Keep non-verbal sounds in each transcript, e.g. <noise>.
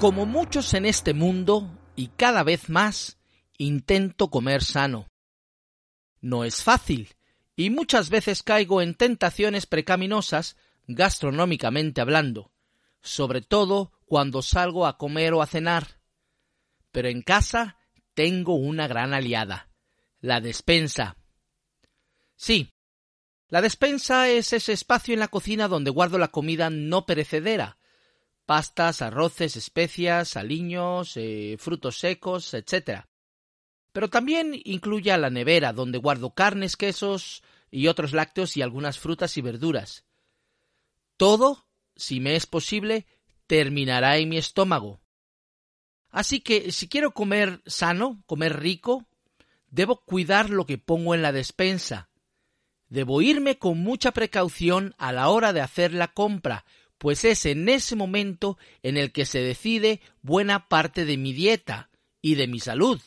Como muchos en este mundo, y cada vez más, intento comer sano. No es fácil, y muchas veces caigo en tentaciones precaminosas, gastronómicamente hablando, sobre todo cuando salgo a comer o a cenar. Pero en casa tengo una gran aliada, la despensa. Sí, la despensa es ese espacio en la cocina donde guardo la comida no perecedera, pastas, arroces, especias, aliños, eh, frutos secos, etc. Pero también incluye a la nevera, donde guardo carnes, quesos y otros lácteos y algunas frutas y verduras. Todo, si me es posible, terminará en mi estómago. Así que si quiero comer sano, comer rico, debo cuidar lo que pongo en la despensa. Debo irme con mucha precaución a la hora de hacer la compra, pues es en ese momento en el que se decide buena parte de mi dieta y de mi salud.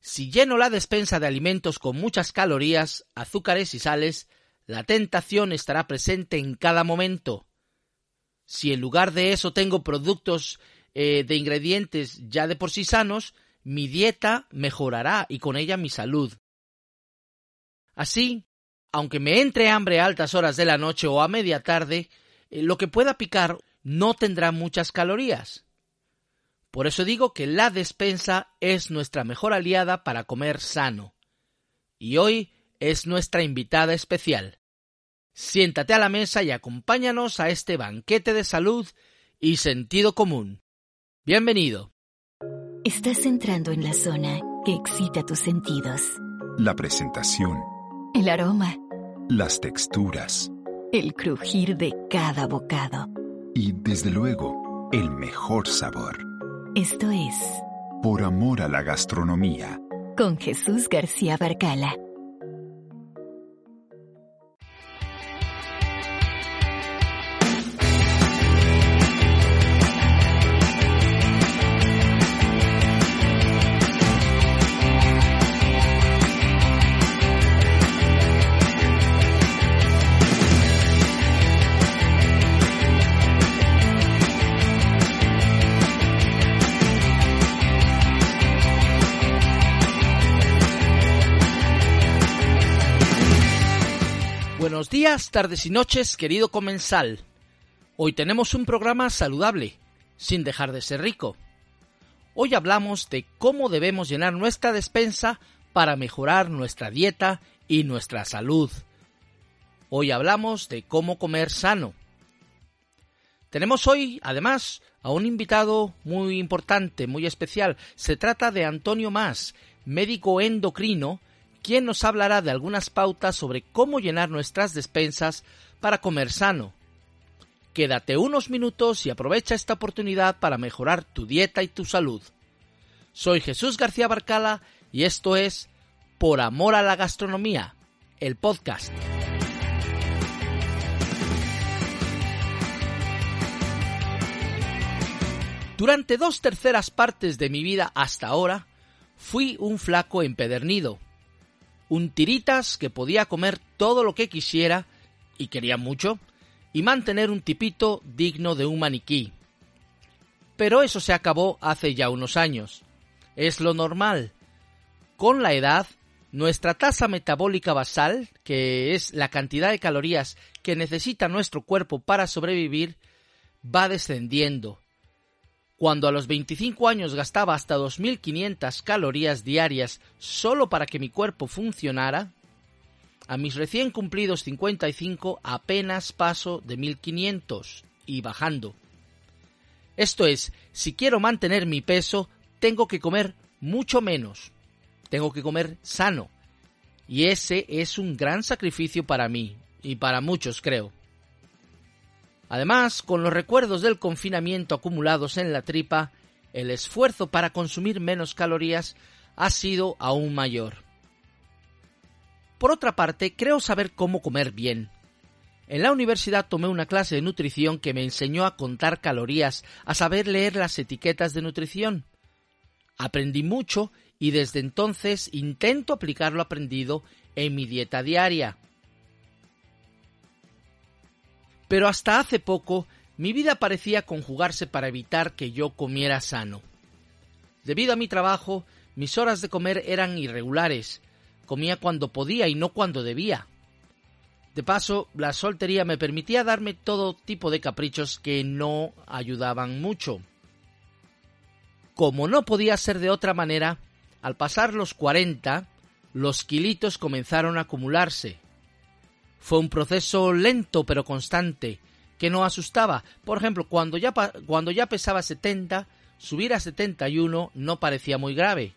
Si lleno la despensa de alimentos con muchas calorías, azúcares y sales, la tentación estará presente en cada momento. Si en lugar de eso tengo productos eh, de ingredientes ya de por sí sanos, mi dieta mejorará y con ella mi salud. Así, aunque me entre hambre a altas horas de la noche o a media tarde, eh, lo que pueda picar no tendrá muchas calorías. Por eso digo que la despensa es nuestra mejor aliada para comer sano. Y hoy es nuestra invitada especial. Siéntate a la mesa y acompáñanos a este banquete de salud y sentido común. Bienvenido. Estás entrando en la zona que excita tus sentidos. La presentación. El aroma las texturas, el crujir de cada bocado y, desde luego, el mejor sabor. Esto es Por amor a la gastronomía. Con Jesús García Barcala. Buenos días, tardes y noches, querido comensal. Hoy tenemos un programa saludable, sin dejar de ser rico. Hoy hablamos de cómo debemos llenar nuestra despensa para mejorar nuestra dieta y nuestra salud. Hoy hablamos de cómo comer sano. Tenemos hoy, además, a un invitado muy importante, muy especial. Se trata de Antonio Más, médico endocrino, quien nos hablará de algunas pautas sobre cómo llenar nuestras despensas para comer sano. Quédate unos minutos y aprovecha esta oportunidad para mejorar tu dieta y tu salud. Soy Jesús García Barcala y esto es Por Amor a la Gastronomía, el podcast. Durante dos terceras partes de mi vida hasta ahora, fui un flaco empedernido, un tiritas que podía comer todo lo que quisiera, y quería mucho, y mantener un tipito digno de un maniquí. Pero eso se acabó hace ya unos años. Es lo normal. Con la edad, nuestra tasa metabólica basal, que es la cantidad de calorías que necesita nuestro cuerpo para sobrevivir, va descendiendo cuando a los 25 años gastaba hasta 2.500 calorías diarias solo para que mi cuerpo funcionara, a mis recién cumplidos 55 apenas paso de 1.500 y bajando. Esto es, si quiero mantener mi peso, tengo que comer mucho menos. Tengo que comer sano. Y ese es un gran sacrificio para mí, y para muchos creo. Además, con los recuerdos del confinamiento acumulados en la tripa, el esfuerzo para consumir menos calorías ha sido aún mayor. Por otra parte, creo saber cómo comer bien. En la universidad tomé una clase de nutrición que me enseñó a contar calorías, a saber leer las etiquetas de nutrición. Aprendí mucho y desde entonces intento aplicar lo aprendido en mi dieta diaria pero hasta hace poco Mi vida parecía conjugarse para evitar que yo comiera sano. Debido a mi trabajo, mis horas de comer eran irregulares. Comía cuando podía y no cuando debía. De paso, la soltería me permitía darme todo tipo de caprichos que no ayudaban mucho. Como no podía ser de otra manera, al pasar los 40, los kilitos comenzaron a acumularse. Fue un proceso lento pero constante, que no asustaba. Por ejemplo, cuando ya, cuando ya pesaba 70, subir a 71 no parecía muy grave.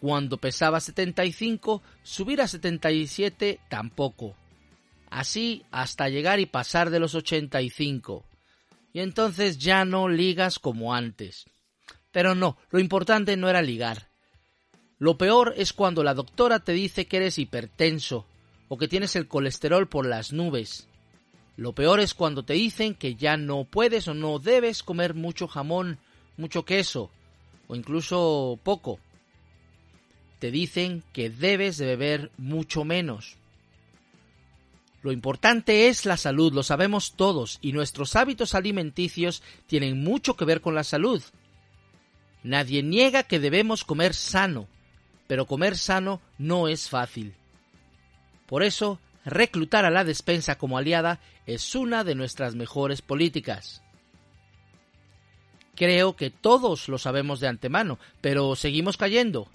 Cuando pesaba 75, subir a 77 tampoco. Así hasta llegar y pasar de los 85. Y entonces ya no ligas como antes. Pero no, lo importante no era ligar. Lo peor es cuando la doctora te dice que eres hipertenso o que tienes el colesterol por las nubes. Lo peor es cuando te dicen que ya no puedes o no debes comer mucho jamón, mucho queso o incluso poco. Te dicen que debes de beber mucho menos. Lo importante es la salud, lo sabemos todos, y nuestros hábitos alimenticios tienen mucho que ver con la salud. Nadie niega que debemos comer sano, pero comer sano no es fácil. Por eso, reclutar a la despensa como aliada es una de nuestras mejores políticas. Creo que todos lo sabemos de antemano, pero seguimos cayendo.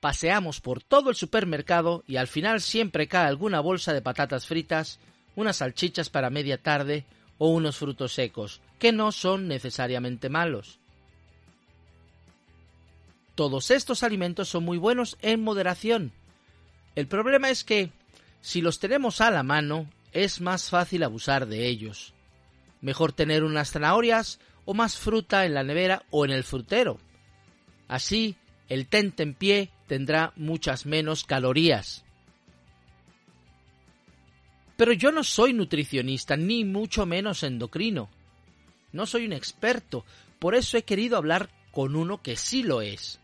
Paseamos por todo el supermercado y al final siempre cae alguna bolsa de patatas fritas, unas salchichas para media tarde o unos frutos secos, que no son necesariamente malos. Todos estos alimentos son muy buenos en moderación. El problema es que, si los tenemos a la mano, es más fácil abusar de ellos. Mejor tener unas zanahorias o más fruta en la nevera o en el frutero. Así, el en pie tendrá muchas menos calorías. Pero yo no soy nutricionista, ni mucho menos endocrino. No soy un experto, por eso he querido hablar con uno que sí lo es.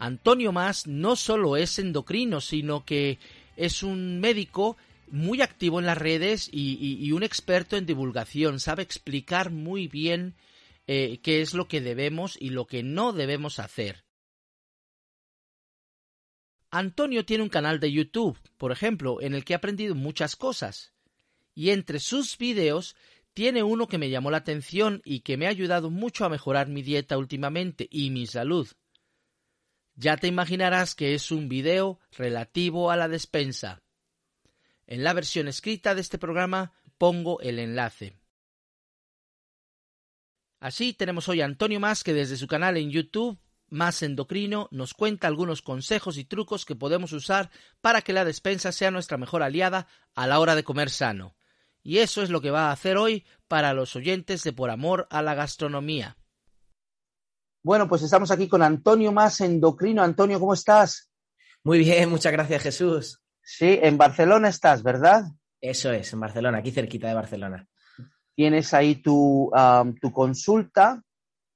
Antonio Más no solo es endocrino, sino que es un médico muy activo en las redes y, un experto en divulgación. Sabe explicar muy bien eh, qué es lo que debemos y lo que no debemos hacer. Antonio tiene un canal de YouTube, por ejemplo, en el que he aprendido muchas cosas. Y entre sus videos tiene uno que me llamó la atención y que me ha ayudado mucho a mejorar mi dieta últimamente y mi salud. Ya te imaginarás que es un video relativo a la despensa. En la versión escrita de este programa pongo el enlace. Así tenemos hoy a Antonio Más que desde su canal en YouTube Más Endocrino nos cuenta algunos consejos y trucos que podemos usar para que la despensa sea nuestra mejor aliada a la hora de comer sano. Y eso es lo que va a hacer hoy para los oyentes de Por Amor a la Gastronomía. Bueno, pues estamos aquí con Antonio Más Endocrino. Antonio, ¿cómo estás? Muy bien, muchas gracias, Jesús. Sí, en Barcelona estás, ¿verdad? Eso es, en Barcelona, aquí cerquita de Barcelona. Tienes ahí tu, tu consulta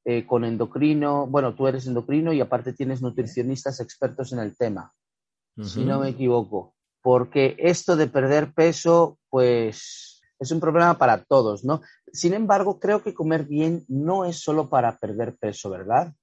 eh, con endocrino. Bueno, tú eres endocrino y aparte tienes nutricionistas expertos en el tema, si no me equivoco. Porque esto de perder peso, pues es un problema para todos, ¿no? Sin embargo, creo que comer bien no es solo para perder peso, ¿verdad?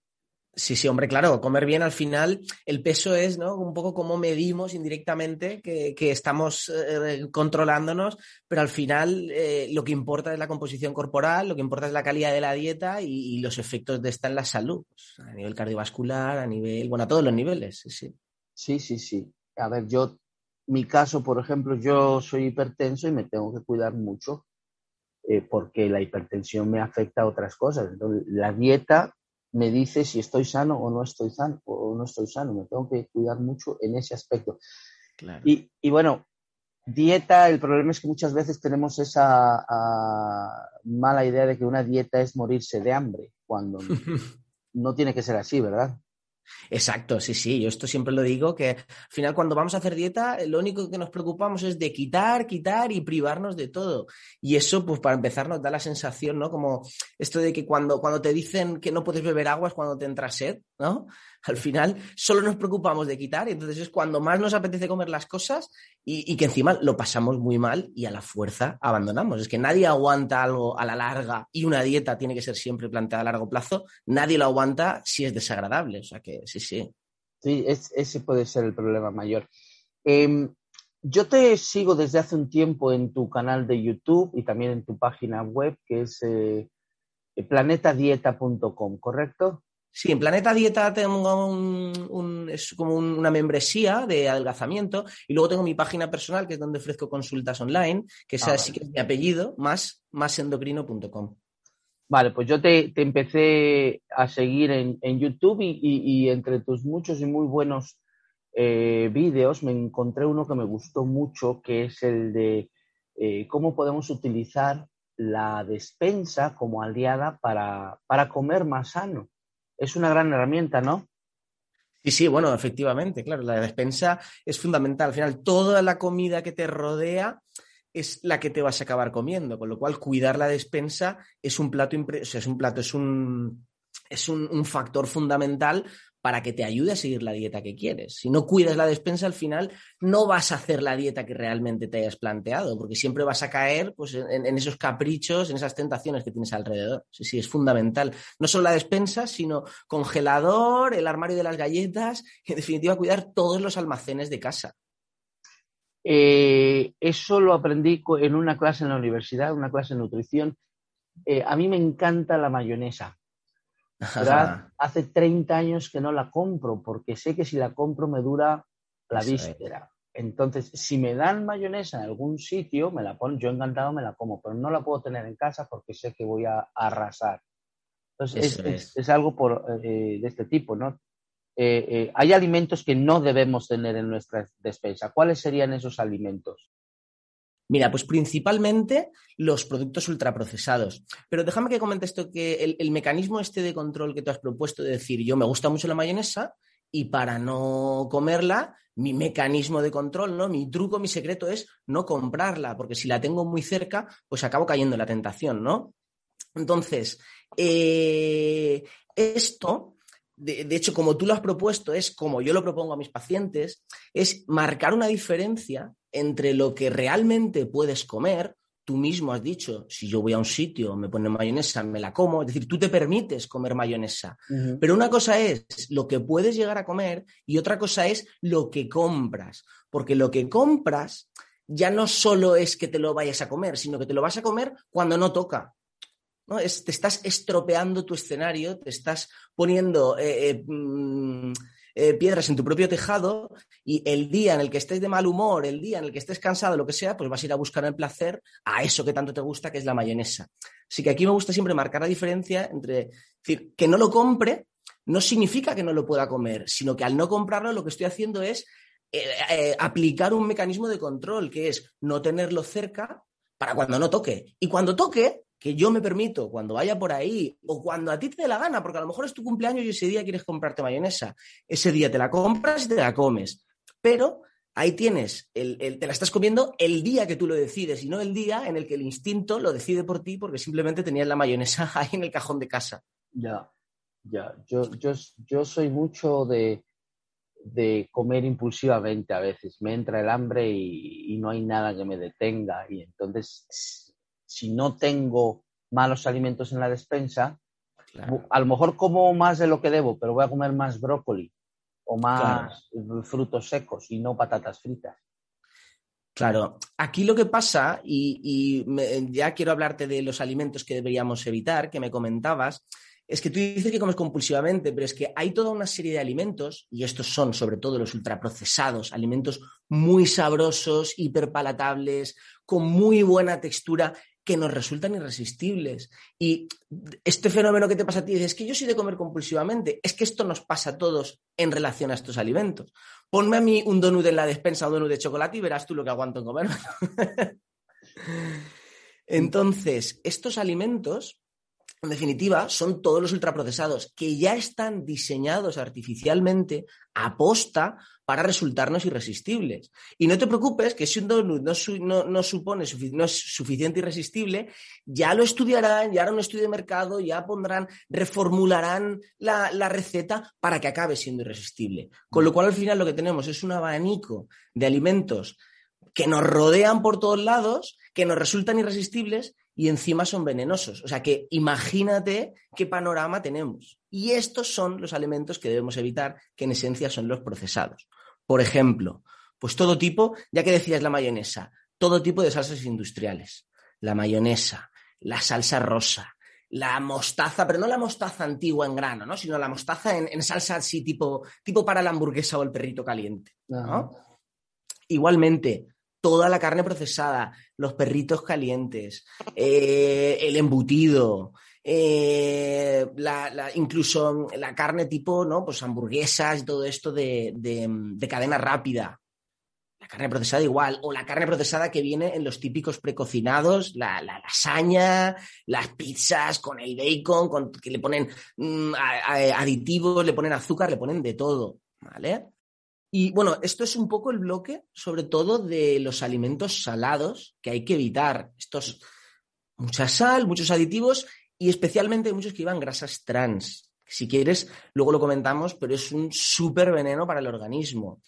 Sí, sí, hombre, claro, comer bien al final, el peso es, ¿no? Un poco como medimos indirectamente que, estamos eh, controlándonos, pero al final eh, lo que importa es la composición corporal, lo que importa es la calidad de la dieta y, los efectos de esta en la salud, pues, a nivel cardiovascular, a nivel, bueno, a todos los niveles, sí, sí. Sí, sí, sí. A ver, yo mi caso, por ejemplo, yo soy hipertenso y me tengo que cuidar mucho eh, porque la hipertensión me afecta a otras cosas. Entonces, la dieta me dice si estoy sano o no estoy sano o no estoy sano. Me tengo que cuidar mucho en ese aspecto. Y, bueno, dieta, el problema es que muchas veces tenemos esa ah, mala idea de que una dieta es morirse de hambre, cuando <laughs> no tiene que ser así, ¿verdad? Exacto, sí, sí, yo esto siempre lo digo, que al final cuando vamos a hacer dieta, lo único que nos preocupamos es de quitar, quitar y privarnos de todo. Y eso, pues para empezar, nos da la sensación, ¿no? Como esto de que cuando, cuando te dicen que no puedes beber agua es cuando te entra sed, ¿no? Al final solo nos preocupamos de quitar y entonces es cuando más nos apetece comer las cosas y, que encima lo pasamos muy mal y a la fuerza abandonamos. Es que nadie aguanta algo a la larga y una dieta tiene que ser siempre planteada a largo plazo. Nadie lo aguanta si es desagradable. O sea que sí, sí. Sí, ese puede ser el problema mayor. Em, yo te sigo desde hace un tiempo en tu canal de YouTube y también en tu página web que es eh, planetadieta.com, ¿correcto? Sí, en Planeta Dieta tengo un, es como una membresía de adelgazamiento y luego tengo mi página personal que es donde ofrezco consultas online, que es así ah, que es mi apellido, más, másendocrino.com. Vale, pues yo te, empecé a seguir en, YouTube y, entre tus muchos y muy buenos eh, vídeos me encontré uno que me gustó mucho, que es el de eh, cómo podemos utilizar la despensa como aliada para, para comer más sano es una gran herramienta, ¿no? Sí, sí, bueno, efectivamente, claro, la despensa es fundamental. Al final, toda la comida que te rodea es la que te vas a acabar comiendo, con lo cual cuidar la despensa es un plato, es un plato, es un, es un, factor fundamental para que te ayude a seguir la dieta que quieres. Si no cuidas la despensa, al final no vas a hacer la dieta que realmente te hayas planteado, porque siempre vas a caer pues, en, esos caprichos, en esas tentaciones que tienes alrededor. Sí, sí, es fundamental. No solo la despensa, sino congelador, el armario de las galletas, en definitiva, cuidar todos los almacenes de casa. Eh, eso lo aprendí en una clase en la universidad, una clase de nutrición. Eh, a mí me encanta la mayonesa <laughs> hace 30 años que no la compro porque sé que si la compro me dura la víspera. Entonces, si me dan mayonesa en algún sitio, me la ponen, yo encantado me la como, pero no la puedo tener en casa porque sé que voy a arrasar. Entonces, es, algo por, eh, de este tipo, ¿no? Eh, eh, hay alimentos que no debemos tener en nuestra despensa. ¿Cuáles serían esos alimentos? Mira, pues principalmente los productos ultraprocesados. Pero déjame que comente esto, que el, mecanismo este de control que tú has propuesto de decir, yo me gusta mucho la mayonesa y para no comerla, mi mecanismo de control, ¿no? Mi truco, mi secreto es no comprarla, porque si la tengo muy cerca, pues acabo cayendo en la tentación, ¿no? Entonces, eh, esto de, hecho, como tú lo has propuesto, es como yo lo propongo a mis pacientes, es marcar una diferencia entre lo que realmente puedes comer. Tú mismo has dicho, si yo voy a un sitio, me ponen mayonesa, me la como. Es decir, tú te permites comer mayonesa. Pero una cosa es lo que puedes llegar a comer y otra cosa es lo que compras. Porque lo que compras ya no solo es que te lo vayas a comer, sino que te lo vas a comer cuando no toca te estás estropeando tu escenario, te estás poniendo eh, eh, mm, eh, piedras en tu propio tejado y el día en el que estés de mal humor, el día en el que estés cansado, lo que sea, pues vas a ir a buscar el placer a eso que tanto te gusta, que es la mayonesa. Así que aquí me gusta siempre marcar la diferencia entre decir, que no lo compre no significa que no lo pueda comer, sino que al no comprarlo lo que estoy haciendo es aplicar un mecanismo de control, que es no tenerlo cerca para cuando no toque. Y cuando toque, que yo me permito cuando vaya por ahí o cuando a ti te dé la gana, porque a lo mejor es tu cumpleaños y ese día quieres comprarte mayonesa, ese día te la compras y te la comes, pero ahí tienes, el, te la estás comiendo el día que tú lo decides y no el día en el que el instinto lo decide por ti porque simplemente tenías la mayonesa <laughs> ahí en el cajón de casa. Ya, ya, yo, yo, yo soy mucho de, de comer impulsivamente a veces, me entra el hambre y, y no hay nada que me detenga y entonces si no tengo malos alimentos en la despensa, a lo mejor como más de lo que debo, pero voy a comer más brócoli o más frutos secos y no patatas fritas. Claro, aquí lo que pasa, y, ya quiero hablarte de los alimentos que deberíamos evitar, que me comentabas, es que tú dices que comes compulsivamente, pero es que hay toda una serie de alimentos, y estos son sobre todo los ultraprocesados, alimentos muy sabrosos, hiperpalatables, con muy buena textura, que nos resultan irresistibles. Y este fenómeno que te pasa a ti, es que yo soy de comer compulsivamente, es que esto nos pasa a todos en relación a estos alimentos. Ponme a mí un donut en la despensa, un donut de chocolate y verás tú lo que aguanto en comer. <laughs> Entonces, estos alimentos en definitiva, son todos los ultraprocesados que ya están diseñados artificialmente a posta para resultarnos irresistibles. Y no te preocupes que si un donut no, supone, no es suficiente irresistible, ya lo estudiarán, ya harán un estudio de mercado, ya pondrán, reformularán la, la receta para que acabe siendo irresistible. Con lo cual, al final, lo que tenemos es un abanico de alimentos que nos rodean por todos lados, que nos resultan irresistibles y encima son venenosos. O sea que imagínate qué panorama tenemos. Y estos son los alimentos que debemos evitar, que en esencia son los procesados. Por ejemplo, pues todo tipo, ya que decías la mayonesa, todo tipo de salsas industriales. La mayonesa, la salsa rosa, la mostaza, pero no la mostaza antigua en grano, ¿no? sino la mostaza en, salsa así tipo, tipo para la hamburguesa o el perrito caliente. Igualmente, toda la carne procesada, los perritos calientes, eh, el embutido, eh, incluso la carne tipo, ¿no? Pues hamburguesas y todo esto de, cadena rápida. La carne procesada igual, o la carne procesada que viene en los típicos precocinados, la, lasaña, las pizzas con el bacon, con, que le ponen mm, aditivos, le ponen azúcar, le ponen de todo, ¿vale? Y bueno, esto es un poco el bloque, sobre todo de los alimentos salados que hay que evitar. Estos, mucha sal, muchos aditivos y especialmente muchos que llevan grasas trans. Si quieres, luego lo comentamos, pero es un súper veneno para el organismo.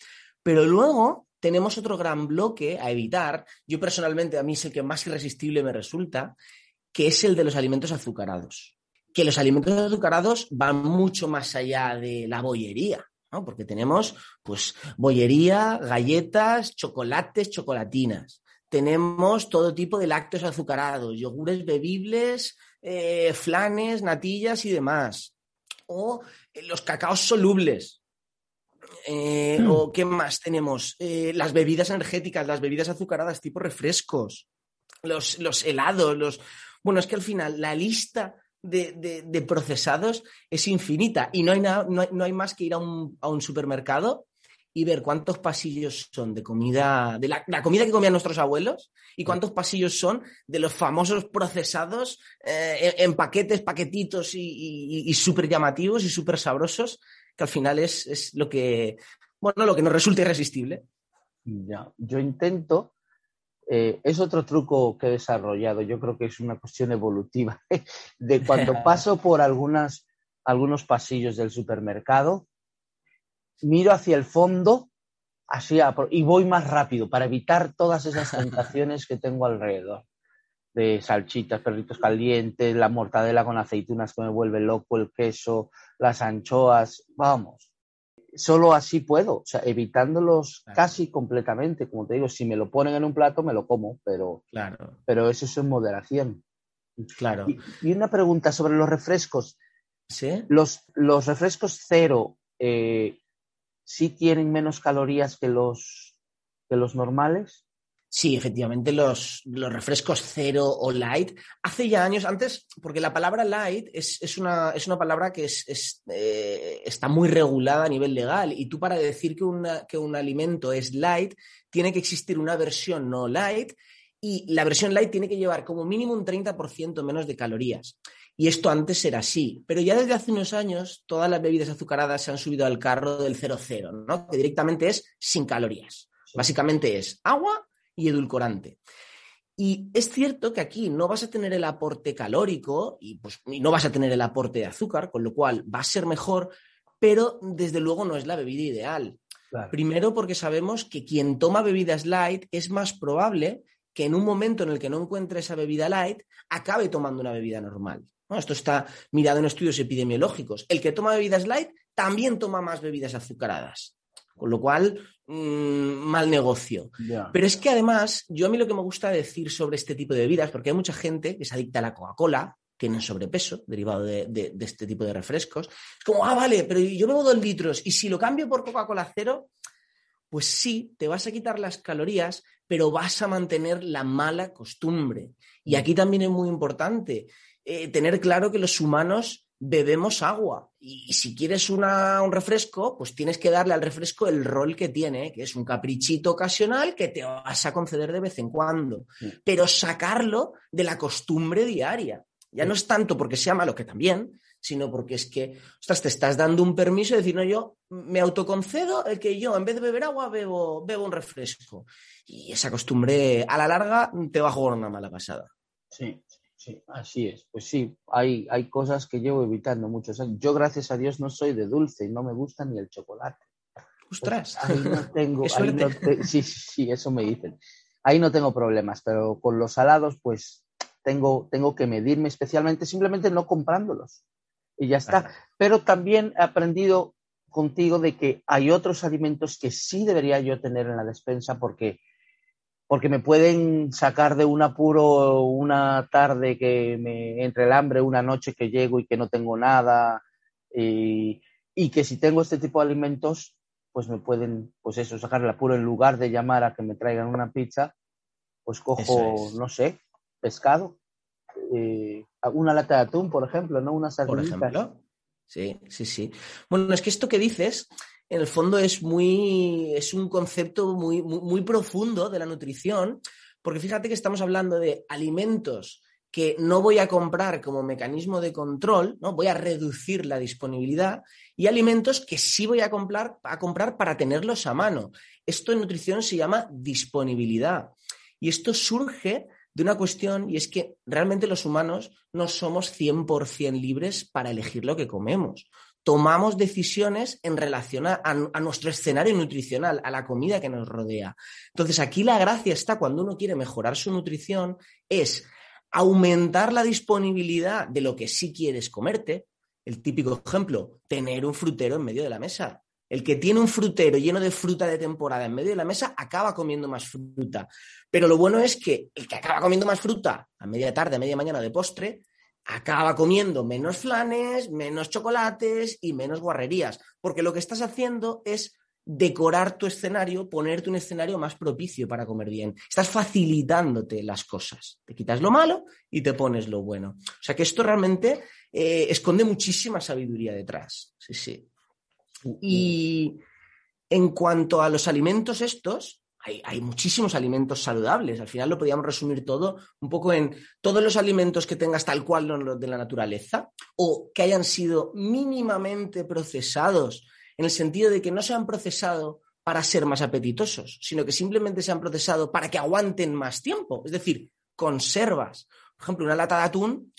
Pero luego tenemos otro gran bloque a evitar. Yo personalmente, a mí es el que más irresistible me resulta, que es el de los alimentos azucarados. Que los alimentos azucarados van mucho más allá de la bollería. Porque tenemos, pues, bollería, galletas, chocolates, chocolatinas. Tenemos todo tipo de lácteos azucarados, yogures bebibles, eh, flanes, natillas y demás. O eh, los cacaos solubles. Eh, hmm. ¿O qué más tenemos? las bebidas energéticas, las bebidas azucaradas tipo refrescos, los, los helados, los... Bueno, es que al final la lista de, procesados es infinita y no hay, no, hay, más que ir a un, supermercado y ver cuántos pasillos son de comida, de la, comida que comían nuestros abuelos y cuántos pasillos son de los famosos procesados eh, en, paquetes, paquetitos y, súper llamativos y súper sabrosos, que al final es, es, lo que, bueno, lo que nos resulta irresistible. Ya, yo intento eh, es otro truco que he desarrollado, yo creo que es una cuestión evolutiva, <laughs> de cuando <laughs> paso por algunas, algunos pasillos del supermercado, miro hacia el fondo así y voy más rápido para evitar todas esas tentaciones que tengo alrededor de salchitas, perritos calientes, la mortadela con aceitunas que me vuelve loco, el queso, las anchoas, vamos solo así puedo, o sea, evitándolos casi completamente. Como te digo, si me lo ponen en un plato, me lo como, pero, claro. pero eso es en moderación. Claro. Y, una pregunta sobre los refrescos. ¿Sí? Los, los refrescos cero, eh, ¿sí tienen menos calorías que los, que los normales? Sí, efectivamente, los, refrescos cero o light. Hace ya años antes, porque la palabra light es, una, es una, palabra que es, eh, está muy regulada a nivel legal. Y tú para decir que, una, que un alimento es light, tiene que existir una versión no light y la versión light tiene que llevar como mínimo un 30% menos de calorías. Y esto antes era así, pero ya desde hace unos años todas las bebidas azucaradas se han subido al carro del 00, ¿no? que directamente es sin calorías. Básicamente es agua y edulcorante. Y es cierto que aquí no vas a tener el aporte calórico y, pues, no vas a tener el aporte de azúcar, con lo cual va a ser mejor, pero desde luego no es la bebida ideal. Primero porque sabemos que quien toma bebidas light es más probable que en un momento en el que no encuentre esa bebida light acabe tomando una bebida normal. Esto está mirado en estudios epidemiológicos. El que toma bebidas light también toma más bebidas azucaradas. Con lo cual, mm, mal negocio. Pero es que además, yo a mí lo que me gusta decir sobre este tipo de bebidas, porque hay mucha gente que se adicta a la Coca-Cola, tienen sobrepeso derivado de, este tipo de refrescos. Es como, ah, vale, pero yo bebo dos litros y si lo cambio por Coca-Cola cero, pues sí, te vas a quitar las calorías, pero vas a mantener la mala costumbre. Y mm. aquí también es muy importante eh, tener claro que los humanos bebemos agua. Y si quieres un refresco, pues tienes que darle al refresco el rol que tiene, que es un caprichito ocasional que te vas a conceder de vez en cuando, pero sacarlo de la costumbre diaria. Ya no es tanto porque sea malo, que también, sino porque es que, ostras, te estás dando un permiso de decir, no, yo me autoconcedo el que yo en vez de beber agua bebo, bebo un refresco. Y esa costumbre a la larga te va a jugar una mala pasada. Sí, sí, así es. Pues sí, hay, hay cosas que llevo evitando muchos años. Yo, gracias a Dios, no soy de dulce y no me gusta ni el chocolate. Ostras, ahí no tengo, <laughs> ahí no sí, sí, eso me dicen. Ahí no tengo problemas, pero con los salados, pues tengo, tengo que medirme especialmente simplemente no comprándolos y ya está. Pero también he aprendido contigo de que hay otros alimentos que sí debería yo tener en la despensa porque, porque me pueden sacar de un apuro una tarde que me entre el hambre, una noche que llego y que no tengo nada y, y que si tengo este tipo de alimentos pues me pueden, pues eso, sacar el apuro en lugar de llamar a que me traigan una pizza, pues cojo, no sé, pescado eh, una lata de atún, por ejemplo, ¿no? Una Por ejemplo. Sí, sí, sí. Bueno, es que esto que dices, en el fondo es muy, es un concepto muy, muy, profundo de la nutrición, porque fíjate que estamos hablando de alimentos que no voy a comprar como mecanismo de control, ¿no? Voy a reducir la disponibilidad y alimentos que sí voy a comprar, a comprar para tenerlos a mano. Esto en nutrición se llama disponibilidad. Y esto surge de una cuestión y es que realmente los humanos no somos 100% libres para elegir lo que comemos. Tomamos decisiones en relación a, nuestro escenario nutricional, a la comida que nos rodea. Entonces aquí la gracia está cuando uno quiere mejorar su nutrición, es aumentar la disponibilidad de lo que sí quieres comerte. El típico ejemplo, tener un frutero en medio de la mesa. El que tiene un frutero lleno de fruta de temporada en medio de la mesa acaba comiendo más fruta. Pero lo bueno es que el que acaba comiendo más fruta a media tarde, a media mañana de postre, acaba comiendo menos flanes, menos chocolates y menos guarrerías. Porque lo que estás haciendo es decorar tu escenario, ponerte un escenario más propicio para comer bien. Estás facilitándote las cosas. Te quitas lo malo y te pones lo bueno. O sea que esto realmente eh, esconde muchísima sabiduría detrás. Sí, sí. Y en cuanto a los alimentos estos, hay, muchísimos alimentos saludables. Al final lo podríamos resumir todo un poco en todos los alimentos que tengas tal cual de la naturaleza o que hayan sido mínimamente procesados en el sentido de que no se han procesado para ser más apetitosos, sino que simplemente se han procesado para que aguanten más tiempo. Es decir, conservas. Por ejemplo, una lata de atún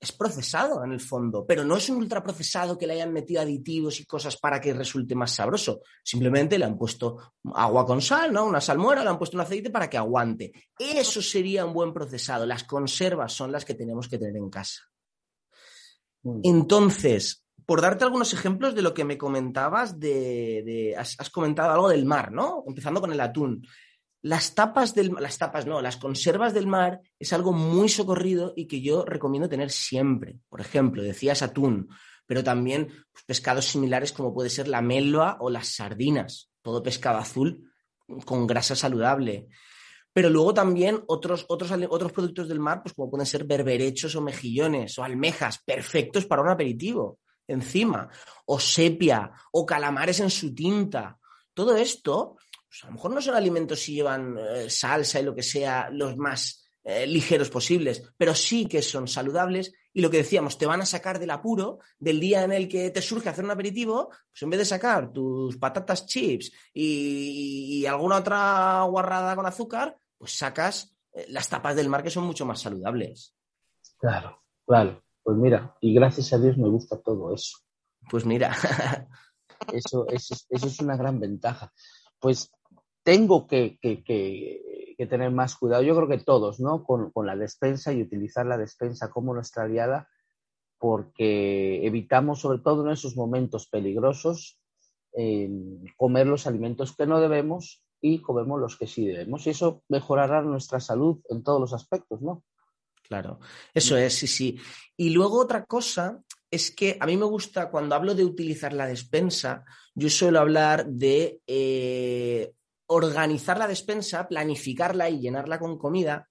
es procesado en el fondo, pero no es un ultraprocesado que le hayan metido aditivos y cosas para que resulte más sabroso. Simplemente le han puesto agua con sal, ¿no? Una salmuera, le han puesto un aceite para que aguante. Eso sería un buen procesado. Las conservas son las que tenemos que tener en casa. Entonces, por darte algunos ejemplos de lo que me comentabas, de, has, comentado algo del mar, ¿no? Empezando con el atún. Las tapas del las tapas no, las conservas del mar es algo muy socorrido y que yo recomiendo tener siempre. Por ejemplo, decías atún, pero también pues, pescados similares como puede ser la melva o las sardinas, todo pescado azul con grasa saludable. Pero luego también otros, otros, otros productos del mar, pues como pueden ser berberechos o mejillones o almejas, perfectos para un aperitivo encima, o sepia, o calamares en su tinta. Todo esto pues a lo mejor no son alimentos si llevan eh, salsa y lo que sea los más eh, ligeros posibles, pero sí que son saludables y lo que decíamos, te van a sacar del apuro del día en el que te surge hacer un aperitivo, pues en vez de sacar tus patatas chips y, alguna otra guarrada con azúcar, pues sacas eh, las tapas del mar que son mucho más saludables. Claro, claro. Pues mira, y gracias a Dios me gusta todo eso. Pues mira. <laughs> eso, eso, eso es una gran ventaja. Pues tengo que, tener más cuidado, yo creo que todos, ¿no? Con, la despensa y utilizar la despensa como nuestra aliada, porque evitamos, sobre todo en esos momentos peligrosos, comer los alimentos que no debemos y comemos los que sí debemos. Y eso mejorará nuestra salud en todos los aspectos, ¿no? Claro, eso es, sí, sí. Y luego otra cosa es que a mí me gusta, cuando hablo de utilizar la despensa, yo suelo hablar de eh, organizar la despensa, planificarla y llenarla con comida,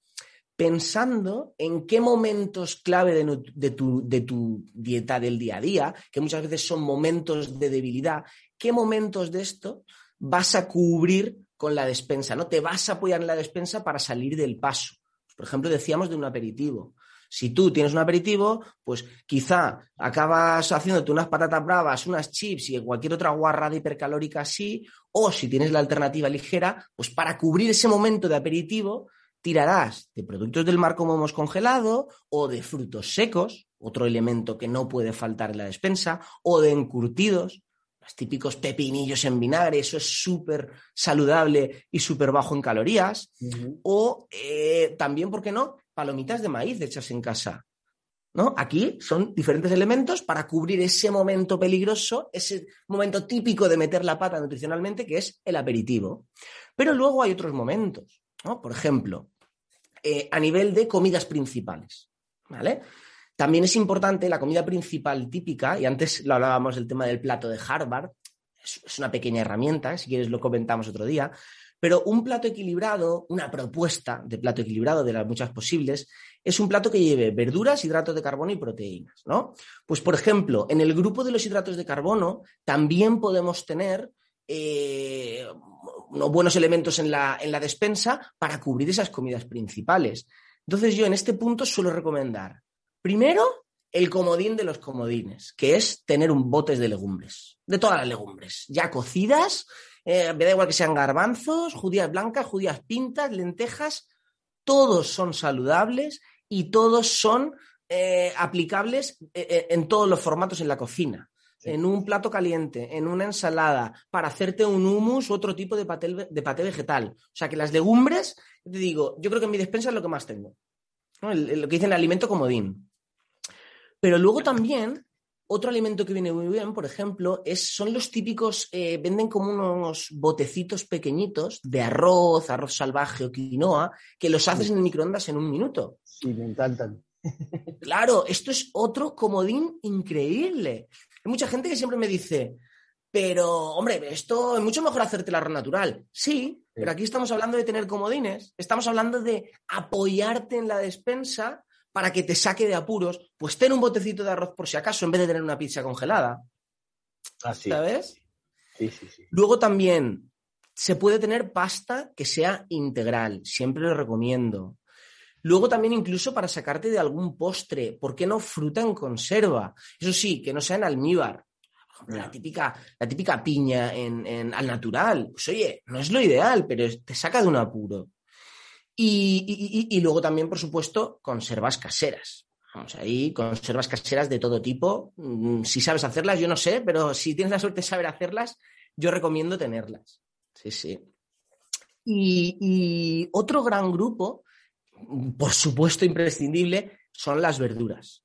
pensando en qué momentos clave de, tu, de, tu, dieta del día a día, que muchas veces son momentos de debilidad, qué momentos de esto vas a cubrir con la despensa, ¿no? Te vas a apoyar en la despensa para salir del paso. Por ejemplo, decíamos de un aperitivo. Si tú tienes un aperitivo, pues quizá acabas haciéndote unas patatas bravas, unas chips y cualquier otra guarrada hipercalórica así, o si tienes la alternativa ligera, pues para cubrir ese momento de aperitivo, tirarás de productos del mar como hemos congelado o de frutos secos, otro elemento que no puede faltar en la despensa, o de encurtidos, los típicos pepinillos en vinagre, eso es súper saludable y súper bajo en calorías, o eh, también, ¿por qué no?, palomitas de maíz hechas en casa. ¿No? Aquí son diferentes elementos para cubrir ese momento peligroso, ese momento típico de meter la pata nutricionalmente, que es el aperitivo. Pero luego hay otros momentos. Por ejemplo, eh, a nivel de comidas principales. ¿Vale? También es importante la comida principal típica, y antes lo hablábamos del tema del plato de Harvard, es, una pequeña herramienta, si quieres lo comentamos otro día, pero un plato equilibrado, una propuesta de plato equilibrado de las muchas posibles, es un plato que lleve verduras, hidratos de carbono y proteínas, ¿no? Pues, por ejemplo, en el grupo de los hidratos de carbono también podemos tener eh, unos buenos elementos en la, en la despensa para cubrir esas comidas principales. Entonces yo en este punto suelo recomendar, primero, el comodín de los comodines, que es tener un botes de legumbres, de todas las legumbres, ya cocidas, eh, me da igual que sean garbanzos, judías blancas, judías pintas, lentejas, todos son saludables y todos son eh, aplicables en todos los formatos en la cocina en un plato caliente, en una ensalada, para hacerte un hummus u otro tipo de paté, de paté vegetal. O sea que las legumbres, te digo, yo creo que en mi despensa es lo que más tengo. lo que dicen el alimento comodín. Pero luego también, otro alimento que viene muy bien, por ejemplo, es, son los típicos, eh, venden como unos botecitos pequeñitos de arroz, arroz salvaje o quinoa, que los haces en el microondas en un minuto. Sí, me encantan. <laughs> Claro, esto es otro comodín increíble. Hay mucha gente que siempre me dice, pero hombre, esto es mucho mejor hacerte el arroz natural. Sí, pero aquí estamos hablando de tener comodines, estamos hablando de apoyarte en la despensa para que te saque de apuros, pues ten un botecito de arroz por si acaso en vez de tener una pizza congelada. Así. ¿Sabes? Sí, sí, sí. Luego también se puede tener pasta que sea integral, siempre lo recomiendo. Luego también incluso para sacarte de algún postre, ¿por qué no fruta en conserva? Eso sí, que no sea en almíbar. La típica, la típica piña en, al natural. Pues oye, no es lo ideal, pero te saca de un apuro. Y, luego también, por supuesto, conservas caseras. Vamos ahí, conservas caseras de todo tipo. Mm, si sabes hacerlas, yo no sé, pero si tienes la suerte de saber hacerlas, yo recomiendo tenerlas. Sí, sí. y otro gran grupo por supuesto imprescindible, son las verduras.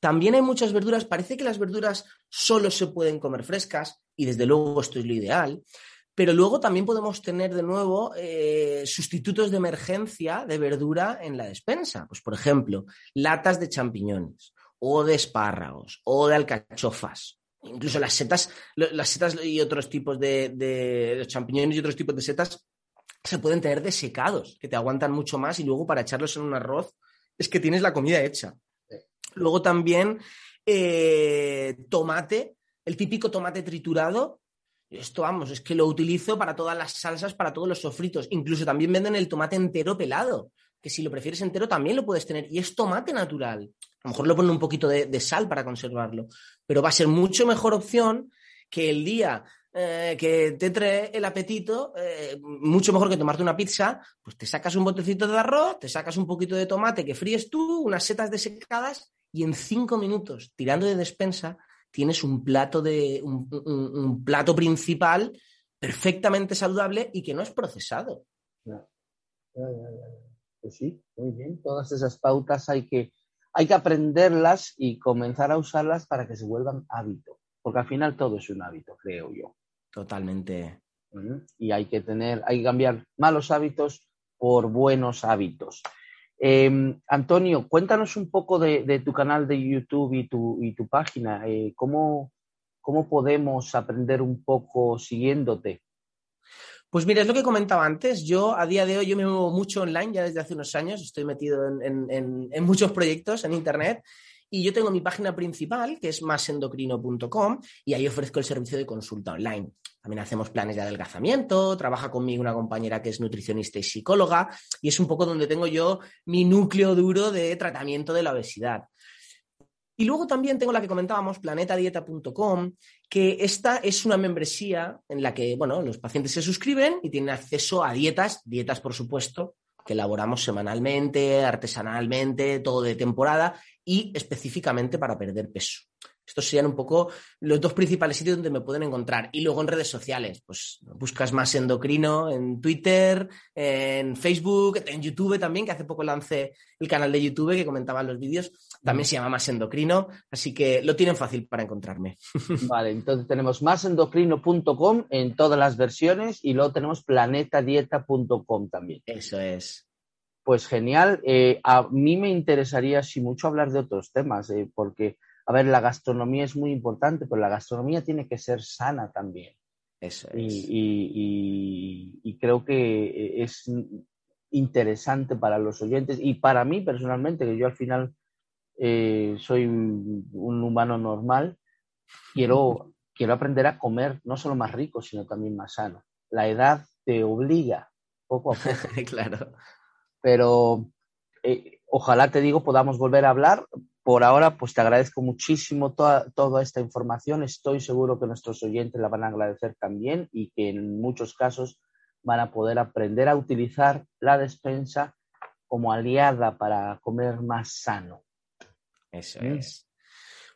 También hay muchas verduras, parece que las verduras solo se pueden comer frescas, y desde luego esto es lo ideal, pero luego también podemos tener de nuevo eh, sustitutos de emergencia de verdura en la despensa. Pues, por ejemplo, latas de champiñones, o de espárragos, o de alcachofas. Incluso las setas, las setas y otros tipos de, de champiñones y otros tipos de setas se pueden tener desecados, que te aguantan mucho más y luego para echarlos en un arroz es que tienes la comida hecha. Luego también eh, tomate, el típico tomate triturado. Esto, vamos, es que lo utilizo para todas las salsas, para todos los sofritos. Incluso también venden el tomate entero pelado, que si lo prefieres entero también lo puedes tener. Y es tomate natural. A lo mejor lo ponen un poquito de sal para conservarlo, pero va a ser mucho mejor opción que el día eh, que te trae el apetito, eh, mucho mejor que tomarte una pizza, pues te sacas un botecito de arroz, te sacas un poquito de tomate que fríes tú, unas setas desecadas y en cinco minutos, tirando de despensa, tienes un plato de un, plato principal perfectamente saludable y que no es procesado. Pues sí, muy bien. Todas esas pautas hay que, hay que aprenderlas y comenzar a usarlas para que se vuelvan hábito, porque al final todo es un hábito, creo yo. Totalmente. Y hay que tener, hay que cambiar malos hábitos por buenos hábitos. Em, Antonio, cuéntanos un poco de, tu canal de YouTube y tu, página. Eh, ¿cómo, ¿Cómo podemos aprender un poco siguiéndote? Pues mira, es lo que comentaba antes. Yo a día de hoy yo me muevo mucho online ya desde hace unos años. Estoy metido en, en muchos proyectos en Internet y yo tengo mi página principal, que es masendocrino.com, y ahí ofrezco el servicio de consulta online. También hacemos planes de adelgazamiento, trabaja conmigo una compañera que es nutricionista y psicóloga, y es un poco donde tengo yo mi núcleo duro de tratamiento de la obesidad. Y luego también tengo la que comentábamos, planetadieta.com, que esta es una membresía en la que, bueno, los pacientes se suscriben y tienen acceso a dietas, dietas por supuesto, que elaboramos semanalmente, artesanalmente, todo de temporada y específicamente para perder peso. Estos serían un poco los dos principales sitios donde me pueden encontrar. Y luego en redes sociales, pues buscas más endocrino en Twitter, en Facebook, en YouTube también, que hace poco lancé el canal de YouTube que comentaba los vídeos, también se llama más endocrino, así que lo tienen fácil para encontrarme. <laughs> Vale, entonces tenemos másendocrino.com en todas las versiones y luego tenemos planetadieta.com también. Eso es. Pues genial. Eh, a mí me interesaría, si mucho, hablar de otros temas, eh, porque a ver, la gastronomía es muy importante, pero la gastronomía tiene que ser sana también. Eso es. Y, creo que es interesante para los oyentes y para mí personalmente, que yo al final eh, soy un, humano normal, quiero, <laughs> quiero aprender a comer no solo más rico, sino también más sano. La edad te obliga poco a poco. <laughs> claro. Pero eh, ojalá te digo podamos volver a hablar por ahora, pues te agradezco muchísimo toda, toda, esta información. Estoy seguro que nuestros oyentes la van a agradecer también y que en muchos casos van a poder aprender a utilizar la despensa como aliada para comer más sano. Eso ¿Mm? es.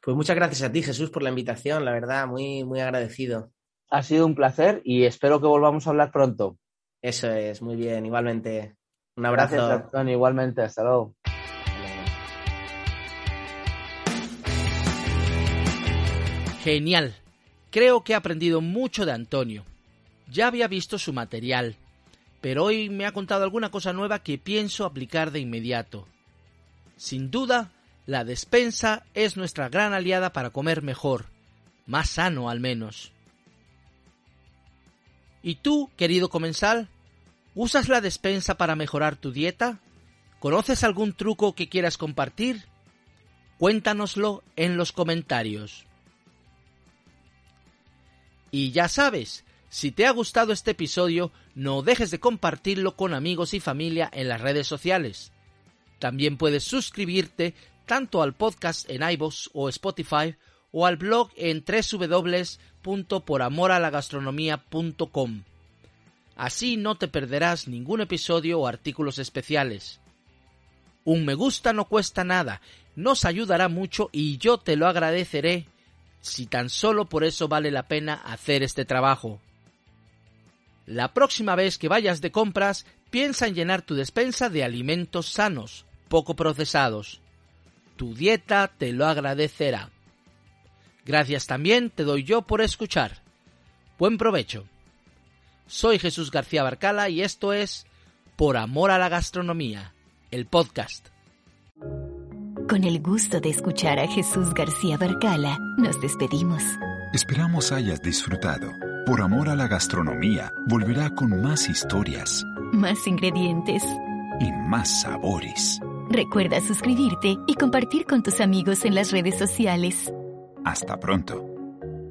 Pues muchas gracias a ti, Jesús, por la invitación. La verdad, muy, muy agradecido. Ha sido un placer y espero que volvamos a hablar pronto. Eso es, muy bien, igualmente. Un abrazo. Gracias, Antonio, igualmente. Hasta luego. Genial. Creo que he aprendido mucho de Antonio. Ya había visto su material, pero hoy me ha contado alguna cosa nueva que pienso aplicar de inmediato. Sin duda, la despensa es nuestra gran aliada para comer mejor, más sano al menos. ¿Y tú, querido comensal? ¿Usas la despensa para mejorar tu dieta? ¿Conoces algún truco que quieras compartir? Cuéntanoslo en los comentarios. Y ya sabes, si te ha gustado este episodio, no dejes de compartirlo con amigos y familia en las redes sociales. También puedes suscribirte tanto al podcast en iVoox o Spotify o al blog en www.poramoralagastronomía.com. Así no te perderás ningún episodio o artículos especiales. Un me gusta no cuesta nada, nos ayudará mucho y yo te lo agradeceré si tan solo por eso vale la pena hacer este trabajo. La próxima vez que vayas de compras, piensa en llenar tu despensa de alimentos sanos, poco procesados. Tu dieta te lo agradecerá. Gracias también te doy yo por escuchar. Buen provecho. Soy Jesús García Barcala y esto es Por Amor a la Gastronomía, el podcast. Con el gusto de escuchar a Jesús García Barcala, nos despedimos. Esperamos hayas disfrutado. Por amor a la gastronomía, volverá con más historias, más ingredientes y más sabores. Recuerda suscribirte y compartir con tus amigos en las redes sociales. Hasta pronto.